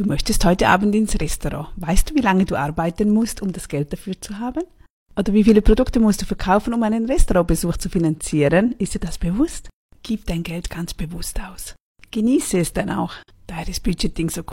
Du möchtest heute Abend ins Restaurant. Weißt du, wie lange du arbeiten musst, um das Geld dafür zu haben? Oder wie viele Produkte musst du verkaufen, um einen Restaurantbesuch zu finanzieren? Ist dir das bewusst? Gib dein Geld ganz bewusst aus. Genieße es dann auch. Daher ist Budgeting so cool.